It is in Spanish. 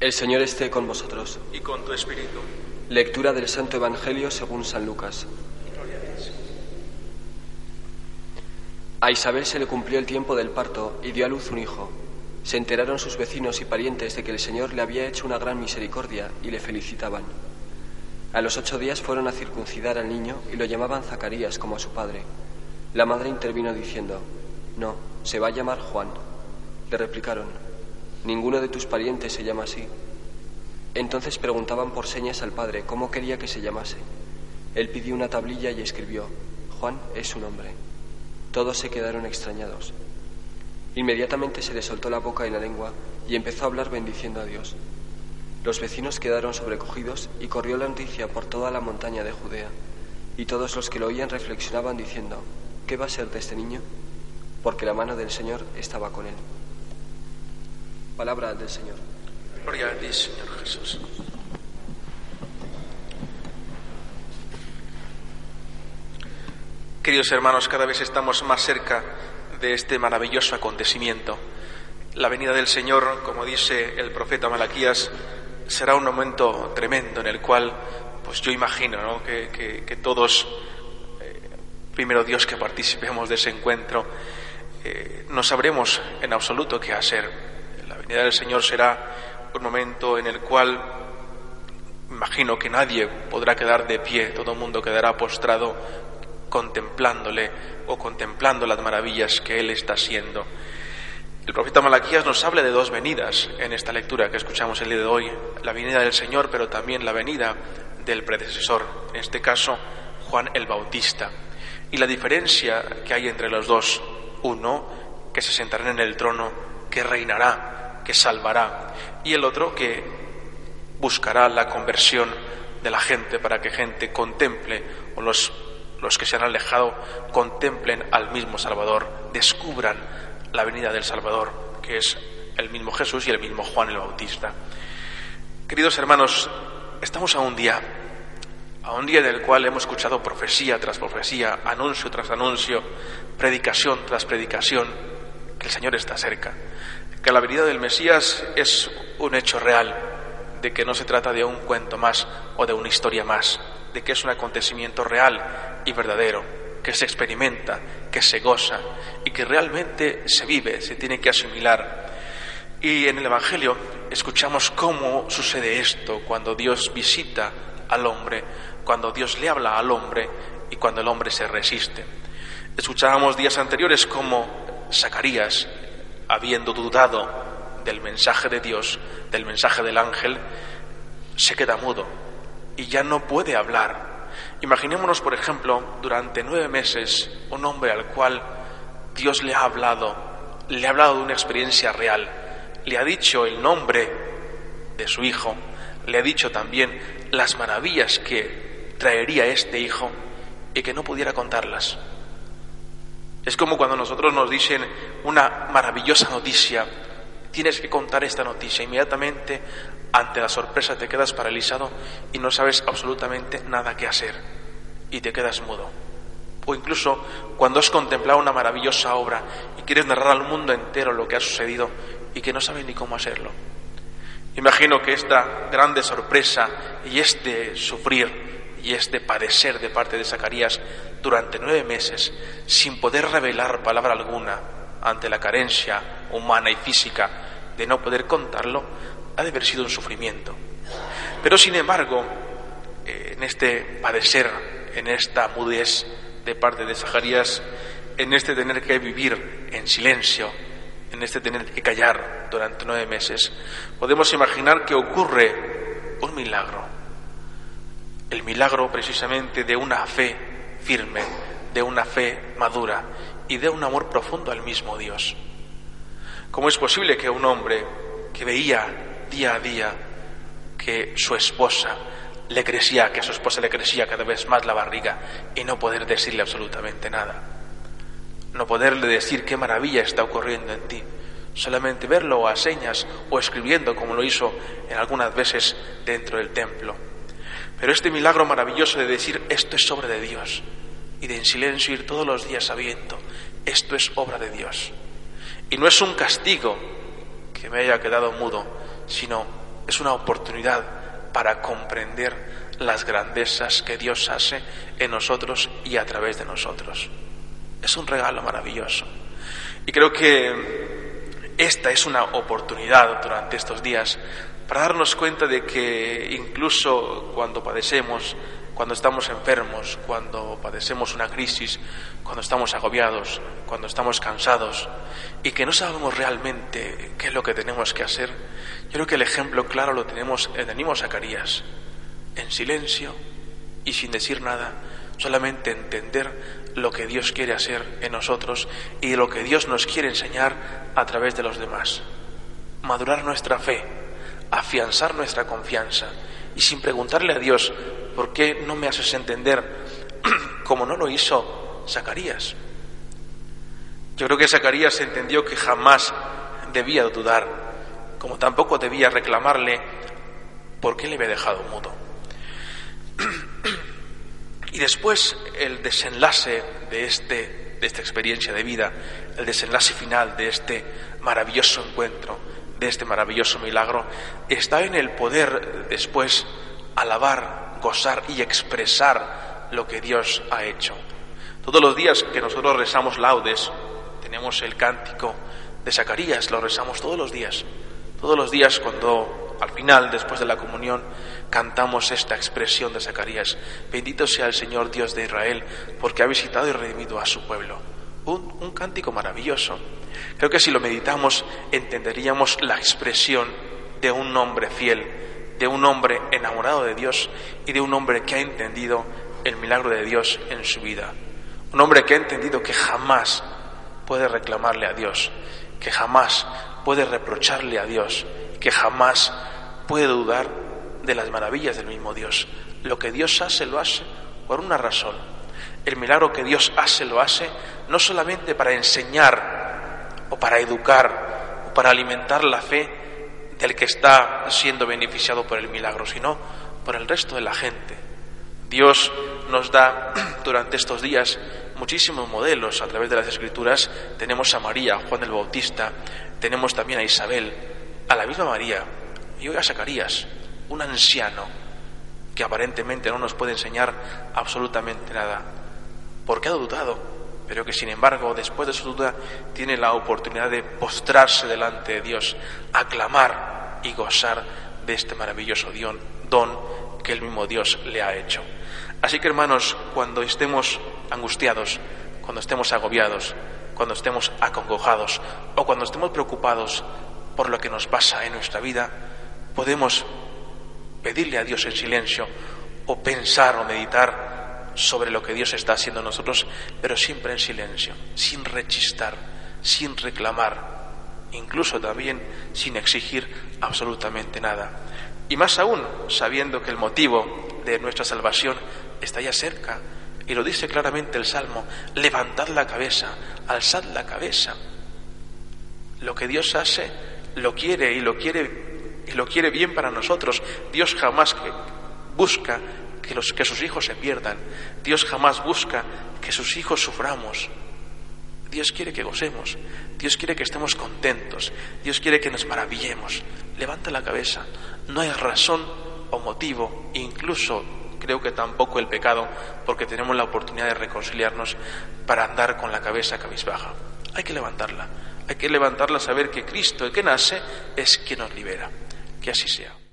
El Señor esté con vosotros. y con tu espíritu. Lectura del Santo Evangelio según San Lucas. A Isabel se le cumplió el tiempo del parto y dio a luz un hijo. Se enteraron sus vecinos y parientes de que el Señor le había hecho una gran misericordia y le felicitaban. A los ocho días fueron a circuncidar al niño y lo llamaban Zacarías como a su padre. La madre intervino diciendo, No, se va a llamar Juan. Le replicaron, Ninguno de tus parientes se llama así. Entonces preguntaban por señas al padre cómo quería que se llamase. Él pidió una tablilla y escribió, Juan es su nombre. Todos se quedaron extrañados. Inmediatamente se le soltó la boca y la lengua y empezó a hablar bendiciendo a Dios. Los vecinos quedaron sobrecogidos y corrió la noticia por toda la montaña de Judea. Y todos los que lo oían reflexionaban diciendo, ¿qué va a ser de este niño? Porque la mano del Señor estaba con él. Palabra del Señor. Gloria a ti, Señor Jesús. Queridos hermanos, cada vez estamos más cerca de este maravilloso acontecimiento. La venida del Señor, como dice el profeta Malaquías, será un momento tremendo en el cual, pues yo imagino ¿no? que, que- que todos, eh, primero Dios que participemos de ese encuentro, eh, no sabremos en absoluto qué hacer. La venida del Señor será un momento en el cual imagino que nadie podrá quedar de pie, todo el mundo quedará postrado contemplándole o contemplando las maravillas que Él está haciendo. El profeta Malaquías nos habla de dos venidas en esta lectura que escuchamos el día de hoy, la venida del Señor, pero también la venida del predecesor, en este caso Juan el Bautista. Y la diferencia que hay entre los dos, uno que se sentará en el trono, que reinará, que salvará, y el otro que buscará la conversión de la gente para que gente contemple, o los, los que se han alejado, contemplen al mismo Salvador, descubran la venida del Salvador, que es el mismo Jesús y el mismo Juan el Bautista. Queridos hermanos, estamos a un día, a un día en el cual hemos escuchado profecía tras profecía, anuncio tras anuncio, predicación tras predicación, que el Señor está cerca, que la venida del Mesías es un hecho real, de que no se trata de un cuento más o de una historia más, de que es un acontecimiento real y verdadero, que se experimenta, que se goza y que realmente se vive, se tiene que asimilar. Y en el Evangelio escuchamos cómo sucede esto cuando Dios visita al hombre, cuando Dios le habla al hombre y cuando el hombre se resiste. Escuchábamos días anteriores cómo Zacarías, habiendo dudado del mensaje de Dios, del mensaje del ángel, se queda mudo y ya no puede hablar. Imaginémonos, por ejemplo, durante nueve meses un hombre al cual Dios le ha hablado, le ha hablado de una experiencia real, le ha dicho el nombre de su hijo, le ha dicho también las maravillas que traería este hijo y que no pudiera contarlas. Es como cuando nosotros nos dicen una maravillosa noticia, tienes que contar esta noticia. Inmediatamente, ante la sorpresa, te quedas paralizado y no sabes absolutamente nada que hacer y te quedas mudo. O incluso cuando has contemplado una maravillosa obra y quieres narrar al mundo entero lo que ha sucedido y que no sabes ni cómo hacerlo. Imagino que esta grande sorpresa y este sufrir y este padecer de parte de Zacarías durante nueve meses sin poder revelar palabra alguna ante la carencia humana y física de no poder contarlo, ha de haber sido un sufrimiento. Pero sin embargo, eh, en este padecer, en esta mudez de parte de Zacarías, en este tener que vivir en silencio, en este tener que callar durante nueve meses, podemos imaginar que ocurre un milagro. El milagro precisamente de una fe firme, de una fe madura y de un amor profundo al mismo Dios. ¿Cómo es posible que un hombre que veía día a día que su esposa le crecía, que a su esposa le crecía cada vez más la barriga y no poder decirle absolutamente nada? No poderle decir qué maravilla está ocurriendo en ti, solamente verlo a señas o escribiendo como lo hizo en algunas veces dentro del templo. Pero este milagro maravilloso de decir esto es obra de Dios y de en silencio ir todos los días sabiendo esto es obra de Dios. Y no es un castigo que me haya quedado mudo, sino es una oportunidad para comprender las grandezas que Dios hace en nosotros y a través de nosotros. Es un regalo maravilloso. Y creo que esta es una oportunidad durante estos días para darnos cuenta de que incluso cuando padecemos, cuando estamos enfermos, cuando padecemos una crisis, cuando estamos agobiados, cuando estamos cansados y que no sabemos realmente qué es lo que tenemos que hacer, yo creo que el ejemplo claro lo tenemos en el mismo Zacarías, en silencio y sin decir nada, solamente entender lo que Dios quiere hacer en nosotros y lo que Dios nos quiere enseñar a través de los demás. Madurar nuestra fe, afianzar nuestra confianza y sin preguntarle a Dios, ¿por qué no me haces entender como no lo hizo Zacarías? Yo creo que Zacarías entendió que jamás debía dudar, como tampoco debía reclamarle por qué le había dejado mudo. Y después el desenlace de, este, de esta experiencia de vida, el desenlace final de este maravilloso encuentro, de este maravilloso milagro, está en el poder después alabar, gozar y expresar lo que Dios ha hecho. Todos los días que nosotros rezamos laudes, tenemos el cántico de Zacarías, lo rezamos todos los días. Todos los días cuando al final, después de la comunión, cantamos esta expresión de Zacarías. Bendito sea el Señor Dios de Israel, porque ha visitado y redimido a su pueblo. Un, cántico maravilloso. Creo que si lo meditamos entenderíamos la expresión de un hombre fiel, de un hombre enamorado de Dios y de un hombre que ha entendido el milagro de Dios en su vida. Un hombre que ha entendido que jamás puede reclamarle a Dios, que jamás puede reprocharle a Dios, que jamás puede dudar de las maravillas del mismo Dios. Lo que Dios hace, lo hace por una razón. El milagro que Dios hace, lo hace no solamente para enseñar o para educar o para alimentar la fe del que está siendo beneficiado por el milagro, sino por el resto de la gente. Dios nos da durante estos días muchísimos modelos a través de las escrituras. Tenemos a María, Juan el Bautista, tenemos también a Isabel, a la misma María y hoy a Zacarías, un anciano que aparentemente no nos puede enseñar absolutamente nada, porque ha dudado, pero que sin embargo después de su duda tiene la oportunidad de postrarse delante de Dios, aclamar y gozar de este maravilloso don que el mismo Dios le ha hecho. Así que hermanos, cuando estemos angustiados, cuando estemos agobiados, cuando estemos acongojados o cuando estemos preocupados por lo que nos pasa en nuestra vida, podemos pedirle a Dios en silencio o pensar o meditar sobre lo que Dios está haciendo en nosotros, pero siempre en silencio, sin rechistar, sin reclamar, incluso también sin exigir absolutamente nada. Y más aún, sabiendo que el motivo de nuestra salvación está ya cerca, y lo dice claramente el Salmo, levantad la cabeza, alzad la cabeza. Lo que Dios hace, lo quiere y lo quiere y lo quiere bien para nosotros. Dios jamás busca que, sus hijos se pierdan. Dios jamás busca que sus hijos suframos. Dios quiere que gocemos. Dios quiere que estemos contentos. Dios quiere que nos maravillemos. Levanta la cabeza. No hay razón o motivo, incluso creo que tampoco el pecado, porque tenemos la oportunidad de reconciliarnos para andar con la cabeza cabizbaja. Hay que levantarla. Hay que levantarla, saber que Cristo, el que nace, es quien nos libera. Que así sea.